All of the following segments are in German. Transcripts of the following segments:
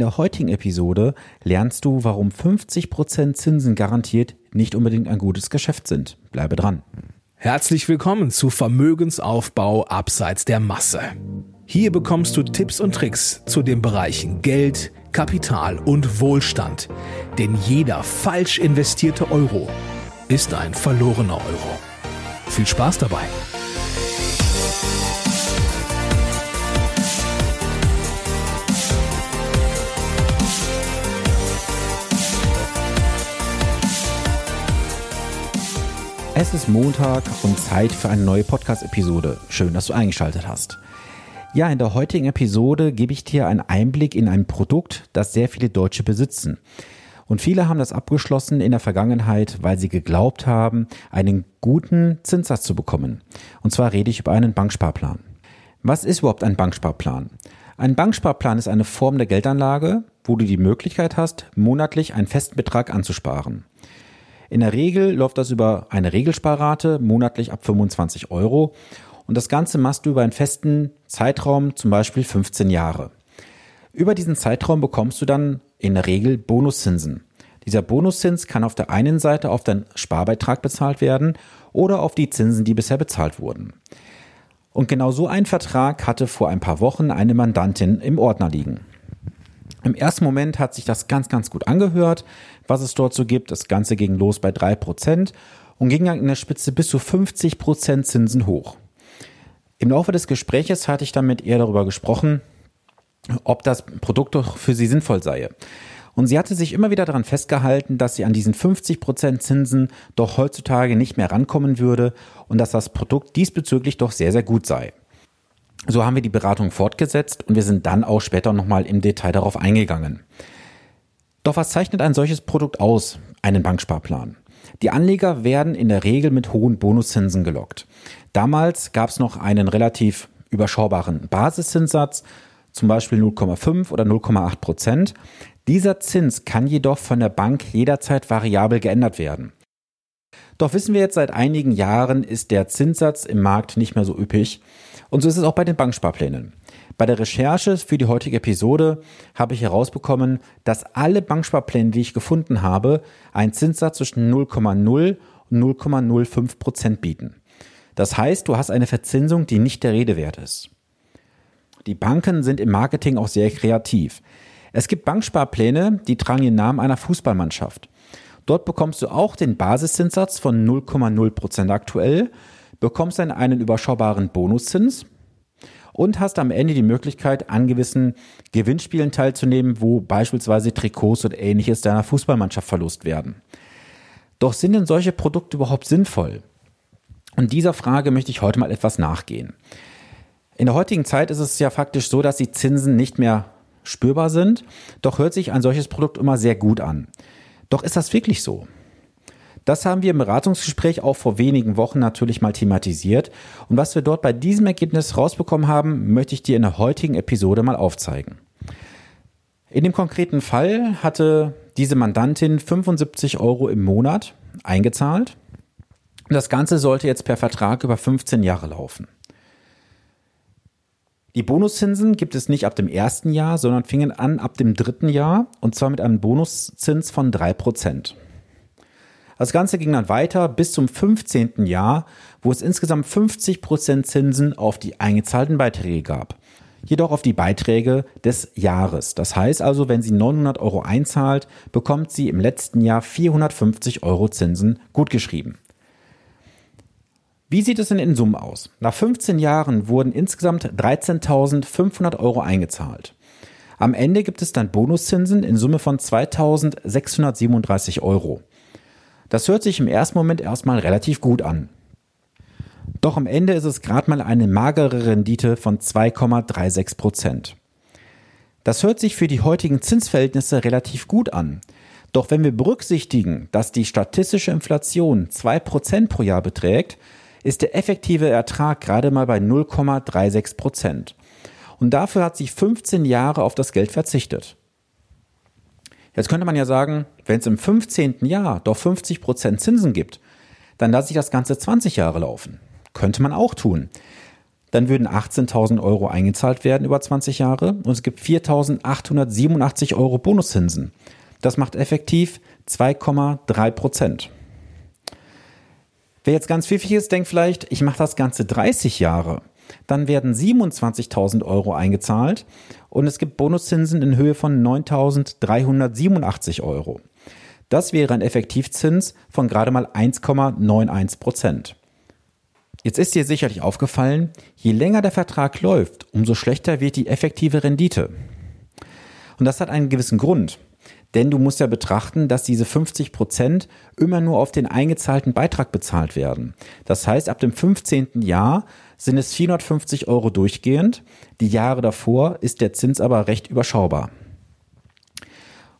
der heutigen Episode lernst du, warum 50% Zinsen garantiert nicht unbedingt ein gutes Geschäft sind. Bleibe dran. Herzlich willkommen zu Vermögensaufbau abseits der Masse. Hier bekommst du Tipps und Tricks zu den Bereichen Geld, Kapital und Wohlstand. Denn jeder falsch investierte Euro ist ein verlorener Euro. Viel Spaß dabei! Es ist Montag und Zeit für eine neue Podcast-Episode. Schön, dass du eingeschaltet hast. Ja, in der heutigen Episode gebe ich dir einen Einblick in ein Produkt, das sehr viele Deutsche besitzen. Und viele haben das abgeschlossen in der Vergangenheit, weil sie geglaubt haben, einen guten Zinssatz zu bekommen. Und zwar rede ich über einen Banksparplan. Was ist überhaupt ein Banksparplan? Ein Banksparplan ist eine Form der Geldanlage, wo du die Möglichkeit hast, monatlich einen festen Betrag anzusparen. In der Regel läuft das über eine Regelsparrate, monatlich ab 25 Euro. Und das Ganze machst du über einen festen Zeitraum, zum Beispiel 15 Jahre. Über diesen Zeitraum bekommst du dann in der Regel Bonuszinsen. Dieser Bonuszins kann auf der einen Seite auf deinen Sparbeitrag bezahlt werden oder auf die Zinsen, die bisher bezahlt wurden. Und genau so ein Vertrag hatte vor ein paar Wochen eine Mandantin im Ordner liegen. Im ersten Moment hat sich das ganz, ganz gut angehört, was es dort so gibt. Das Ganze ging los bei drei Prozent und ging dann in der Spitze bis zu 50% Zinsen hoch. Im Laufe des Gespräches hatte ich dann mit ihr darüber gesprochen, ob das Produkt doch für sie sinnvoll sei. Und sie hatte sich immer wieder daran festgehalten, dass sie an diesen 50% Zinsen doch heutzutage nicht mehr rankommen würde und dass das Produkt diesbezüglich doch sehr, sehr gut sei. So haben wir die Beratung fortgesetzt und wir sind dann auch später nochmal im Detail darauf eingegangen. Doch was zeichnet ein solches Produkt aus, einen Banksparplan? Die Anleger werden in der Regel mit hohen Bonuszinsen gelockt. Damals gab es noch einen relativ überschaubaren Basiszinssatz, zum Beispiel 0,5 oder 0,8 Prozent. Dieser Zins kann jedoch von der Bank jederzeit variabel geändert werden. Doch wissen wir jetzt seit einigen Jahren ist der Zinssatz im Markt nicht mehr so üppig und so ist es auch bei den Banksparplänen. Bei der Recherche für die heutige Episode habe ich herausbekommen, dass alle Banksparpläne, die ich gefunden habe, einen Zinssatz zwischen 0,0 und 0,05 Prozent bieten. Das heißt, du hast eine Verzinsung, die nicht der Rede wert ist. Die Banken sind im Marketing auch sehr kreativ. Es gibt Banksparpläne, die tragen den Namen einer Fußballmannschaft. Dort bekommst du auch den Basiszinssatz von 0,0 Prozent aktuell bekommst dann einen überschaubaren Bonuszins und hast am Ende die Möglichkeit, an gewissen Gewinnspielen teilzunehmen, wo beispielsweise Trikots und ähnliches deiner Fußballmannschaft verlost werden. Doch sind denn solche Produkte überhaupt sinnvoll? Und dieser Frage möchte ich heute mal etwas nachgehen. In der heutigen Zeit ist es ja faktisch so, dass die Zinsen nicht mehr spürbar sind, doch hört sich ein solches Produkt immer sehr gut an. Doch ist das wirklich so? Das haben wir im Beratungsgespräch auch vor wenigen Wochen natürlich mal thematisiert. Und was wir dort bei diesem Ergebnis rausbekommen haben, möchte ich dir in der heutigen Episode mal aufzeigen. In dem konkreten Fall hatte diese Mandantin 75 Euro im Monat eingezahlt. Das Ganze sollte jetzt per Vertrag über 15 Jahre laufen. Die Bonuszinsen gibt es nicht ab dem ersten Jahr, sondern fingen an ab dem dritten Jahr und zwar mit einem Bonuszins von drei Prozent. Das Ganze ging dann weiter bis zum 15. Jahr, wo es insgesamt 50% Zinsen auf die eingezahlten Beiträge gab. Jedoch auf die Beiträge des Jahres. Das heißt also, wenn sie 900 Euro einzahlt, bekommt sie im letzten Jahr 450 Euro Zinsen gutgeschrieben. Wie sieht es denn in Summe aus? Nach 15 Jahren wurden insgesamt 13.500 Euro eingezahlt. Am Ende gibt es dann Bonuszinsen in Summe von 2.637 Euro. Das hört sich im ersten Moment erstmal relativ gut an. Doch am Ende ist es gerade mal eine magere Rendite von 2,36 Prozent. Das hört sich für die heutigen Zinsverhältnisse relativ gut an. Doch wenn wir berücksichtigen, dass die statistische Inflation 2% pro Jahr beträgt, ist der effektive Ertrag gerade mal bei 0,36 Prozent. Und dafür hat sie 15 Jahre auf das Geld verzichtet. Jetzt könnte man ja sagen, wenn es im 15. Jahr doch 50 Prozent Zinsen gibt, dann lasse ich das Ganze 20 Jahre laufen. Könnte man auch tun. dann würden 18.000 Euro eingezahlt werden über 20 Jahre und es gibt 4.887 Euro Bonuszinsen. Das macht effektiv 2,3 Prozent. Wer jetzt ganz pfiffig ist, denkt vielleicht, ich mache das Ganze 30 Jahre. Dann werden 27.000 Euro eingezahlt und es gibt Bonuszinsen in Höhe von 9.387 Euro. Das wäre ein Effektivzins von gerade mal 1,91 Prozent. Jetzt ist dir sicherlich aufgefallen, je länger der Vertrag läuft, umso schlechter wird die effektive Rendite. Und das hat einen gewissen Grund. Denn du musst ja betrachten, dass diese 50 Prozent immer nur auf den eingezahlten Beitrag bezahlt werden. Das heißt, ab dem 15. Jahr sind es 450 Euro durchgehend. Die Jahre davor ist der Zins aber recht überschaubar.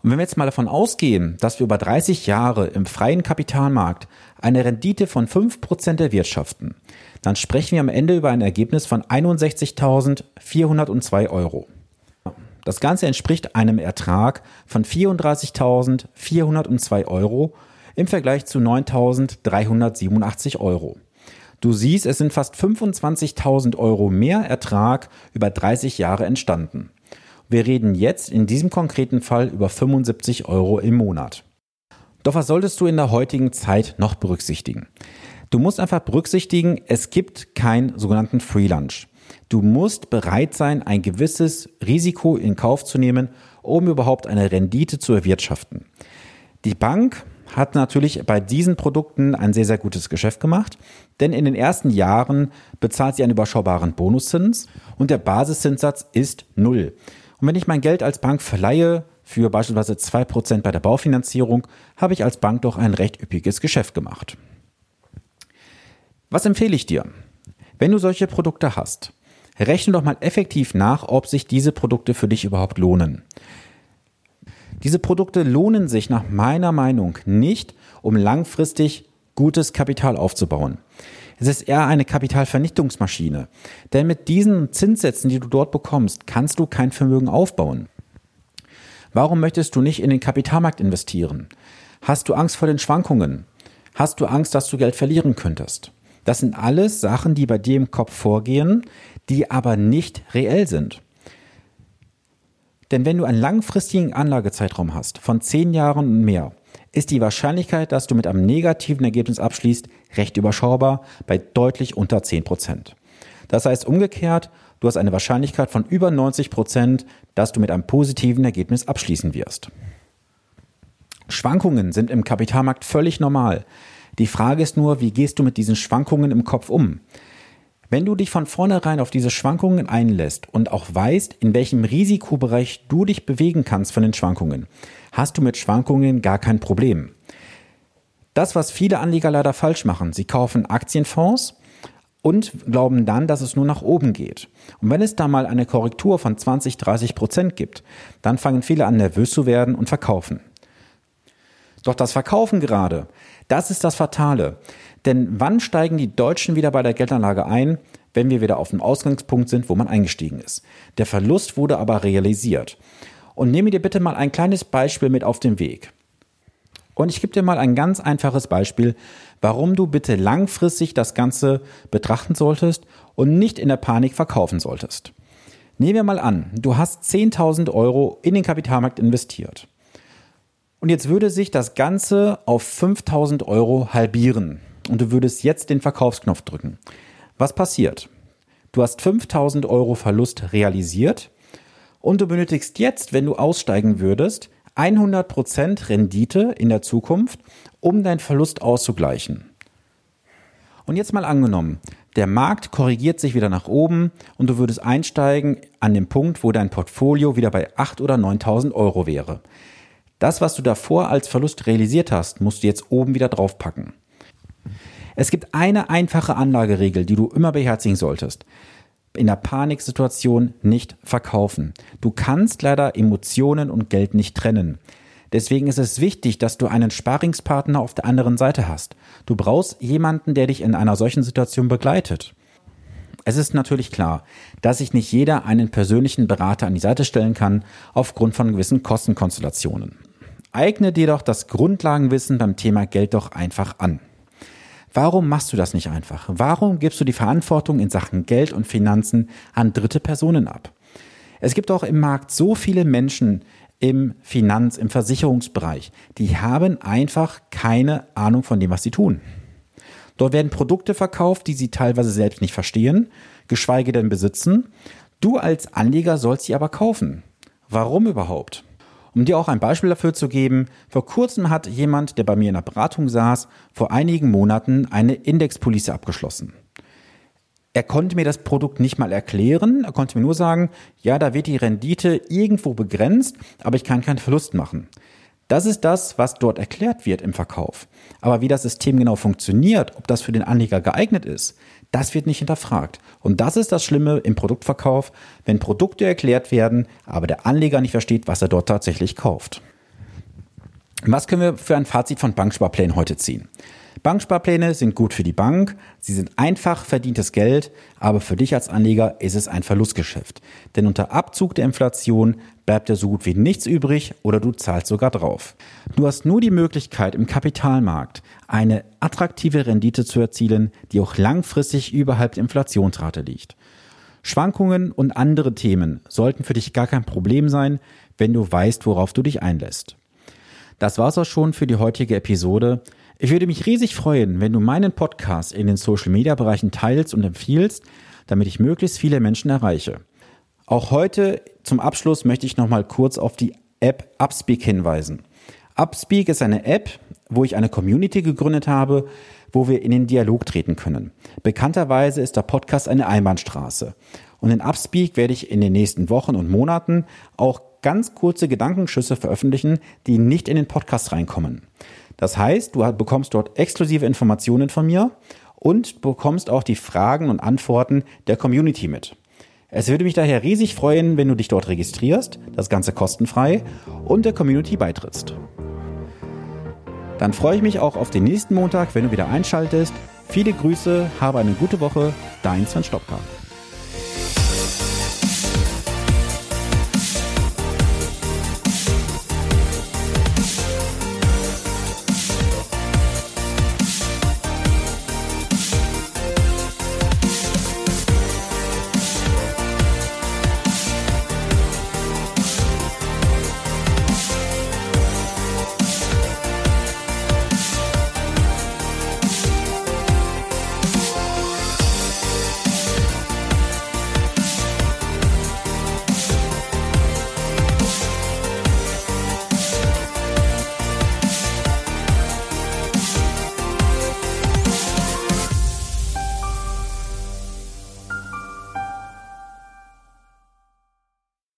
Und wenn wir jetzt mal davon ausgehen, dass wir über 30 Jahre im freien Kapitalmarkt eine Rendite von 5% erwirtschaften, dann sprechen wir am Ende über ein Ergebnis von 61.402 Euro. Das Ganze entspricht einem Ertrag von 34.402 Euro im Vergleich zu 9.387 Euro. Du siehst, es sind fast 25.000 Euro mehr Ertrag über 30 Jahre entstanden. Wir reden jetzt in diesem konkreten Fall über 75 Euro im Monat. Doch was solltest du in der heutigen Zeit noch berücksichtigen? Du musst einfach berücksichtigen, es gibt keinen sogenannten Free Lunch. Du musst bereit sein, ein gewisses Risiko in Kauf zu nehmen, um überhaupt eine Rendite zu erwirtschaften. Die Bank hat natürlich bei diesen Produkten ein sehr, sehr gutes Geschäft gemacht, denn in den ersten Jahren bezahlt sie einen überschaubaren Bonuszins und der Basiszinssatz ist null. Und wenn ich mein Geld als Bank verleihe, für beispielsweise 2% bei der Baufinanzierung, habe ich als Bank doch ein recht üppiges Geschäft gemacht. Was empfehle ich dir? Wenn du solche Produkte hast, rechne doch mal effektiv nach, ob sich diese Produkte für dich überhaupt lohnen. Diese Produkte lohnen sich nach meiner Meinung nicht, um langfristig gutes Kapital aufzubauen. Es ist eher eine Kapitalvernichtungsmaschine. Denn mit diesen Zinssätzen, die du dort bekommst, kannst du kein Vermögen aufbauen. Warum möchtest du nicht in den Kapitalmarkt investieren? Hast du Angst vor den Schwankungen? Hast du Angst, dass du Geld verlieren könntest? Das sind alles Sachen, die bei dir im Kopf vorgehen, die aber nicht reell sind. Denn wenn du einen langfristigen Anlagezeitraum hast von zehn Jahren und mehr, ist die Wahrscheinlichkeit, dass du mit einem negativen Ergebnis abschließt, recht überschaubar bei deutlich unter 10%. Das heißt umgekehrt, du hast eine Wahrscheinlichkeit von über 90%, dass du mit einem positiven Ergebnis abschließen wirst. Schwankungen sind im Kapitalmarkt völlig normal. Die Frage ist nur, wie gehst du mit diesen Schwankungen im Kopf um? Wenn du dich von vornherein auf diese Schwankungen einlässt und auch weißt, in welchem Risikobereich du dich bewegen kannst von den Schwankungen, hast du mit Schwankungen gar kein Problem. Das, was viele Anleger leider falsch machen, sie kaufen Aktienfonds und glauben dann, dass es nur nach oben geht. Und wenn es da mal eine Korrektur von 20, 30 Prozent gibt, dann fangen viele an nervös zu werden und verkaufen. Doch das Verkaufen gerade, das ist das Fatale. Denn wann steigen die Deutschen wieder bei der Geldanlage ein? Wenn wir wieder auf dem Ausgangspunkt sind, wo man eingestiegen ist. Der Verlust wurde aber realisiert. Und nehme dir bitte mal ein kleines Beispiel mit auf den Weg. Und ich gebe dir mal ein ganz einfaches Beispiel, warum du bitte langfristig das Ganze betrachten solltest und nicht in der Panik verkaufen solltest. Nehmen wir mal an, du hast 10.000 Euro in den Kapitalmarkt investiert. Und jetzt würde sich das Ganze auf 5.000 Euro halbieren und du würdest jetzt den Verkaufsknopf drücken. Was passiert? Du hast 5000 Euro Verlust realisiert und du benötigst jetzt, wenn du aussteigen würdest, 100% Rendite in der Zukunft, um deinen Verlust auszugleichen. Und jetzt mal angenommen, der Markt korrigiert sich wieder nach oben und du würdest einsteigen an dem Punkt, wo dein Portfolio wieder bei 8.000 oder 9.000 Euro wäre. Das, was du davor als Verlust realisiert hast, musst du jetzt oben wieder draufpacken. Es gibt eine einfache Anlageregel, die du immer beherzigen solltest. In der Paniksituation nicht verkaufen. Du kannst leider Emotionen und Geld nicht trennen. Deswegen ist es wichtig, dass du einen Sparingspartner auf der anderen Seite hast. Du brauchst jemanden, der dich in einer solchen Situation begleitet. Es ist natürlich klar, dass sich nicht jeder einen persönlichen Berater an die Seite stellen kann, aufgrund von gewissen Kostenkonstellationen. Eigne dir doch das Grundlagenwissen beim Thema Geld doch einfach an. Warum machst du das nicht einfach? Warum gibst du die Verantwortung in Sachen Geld und Finanzen an dritte Personen ab? Es gibt auch im Markt so viele Menschen im Finanz-, im Versicherungsbereich, die haben einfach keine Ahnung von dem, was sie tun. Dort werden Produkte verkauft, die sie teilweise selbst nicht verstehen, geschweige denn besitzen. Du als Anleger sollst sie aber kaufen. Warum überhaupt? Um dir auch ein Beispiel dafür zu geben, vor kurzem hat jemand, der bei mir in der Beratung saß, vor einigen Monaten eine Indexpolice abgeschlossen. Er konnte mir das Produkt nicht mal erklären, er konnte mir nur sagen, ja, da wird die Rendite irgendwo begrenzt, aber ich kann keinen Verlust machen. Das ist das, was dort erklärt wird im Verkauf. Aber wie das System genau funktioniert, ob das für den Anleger geeignet ist, das wird nicht hinterfragt. Und das ist das Schlimme im Produktverkauf, wenn Produkte erklärt werden, aber der Anleger nicht versteht, was er dort tatsächlich kauft. Was können wir für ein Fazit von Banksparplänen heute ziehen? Banksparpläne sind gut für die Bank, sie sind einfach verdientes Geld, aber für dich als Anleger ist es ein Verlustgeschäft. Denn unter Abzug der Inflation bleibt dir so gut wie nichts übrig oder du zahlst sogar drauf. Du hast nur die Möglichkeit im Kapitalmarkt eine attraktive Rendite zu erzielen, die auch langfristig überhalb der Inflationsrate liegt. Schwankungen und andere Themen sollten für dich gar kein Problem sein, wenn du weißt, worauf du dich einlässt. Das war's auch schon für die heutige Episode. Ich würde mich riesig freuen, wenn du meinen Podcast in den Social Media Bereichen teilst und empfiehlst, damit ich möglichst viele Menschen erreiche. Auch heute zum Abschluss möchte ich nochmal kurz auf die App Upspeak hinweisen. Upspeak ist eine App, wo ich eine Community gegründet habe, wo wir in den Dialog treten können. Bekannterweise ist der Podcast eine Einbahnstraße. Und in Upspeak werde ich in den nächsten Wochen und Monaten auch ganz kurze Gedankenschüsse veröffentlichen, die nicht in den Podcast reinkommen. Das heißt, du bekommst dort exklusive Informationen von mir und bekommst auch die Fragen und Antworten der Community mit. Es würde mich daher riesig freuen, wenn du dich dort registrierst, das Ganze kostenfrei und der Community beitrittst. Dann freue ich mich auch auf den nächsten Montag, wenn du wieder einschaltest. Viele Grüße, habe eine gute Woche, dein Sven Stopka.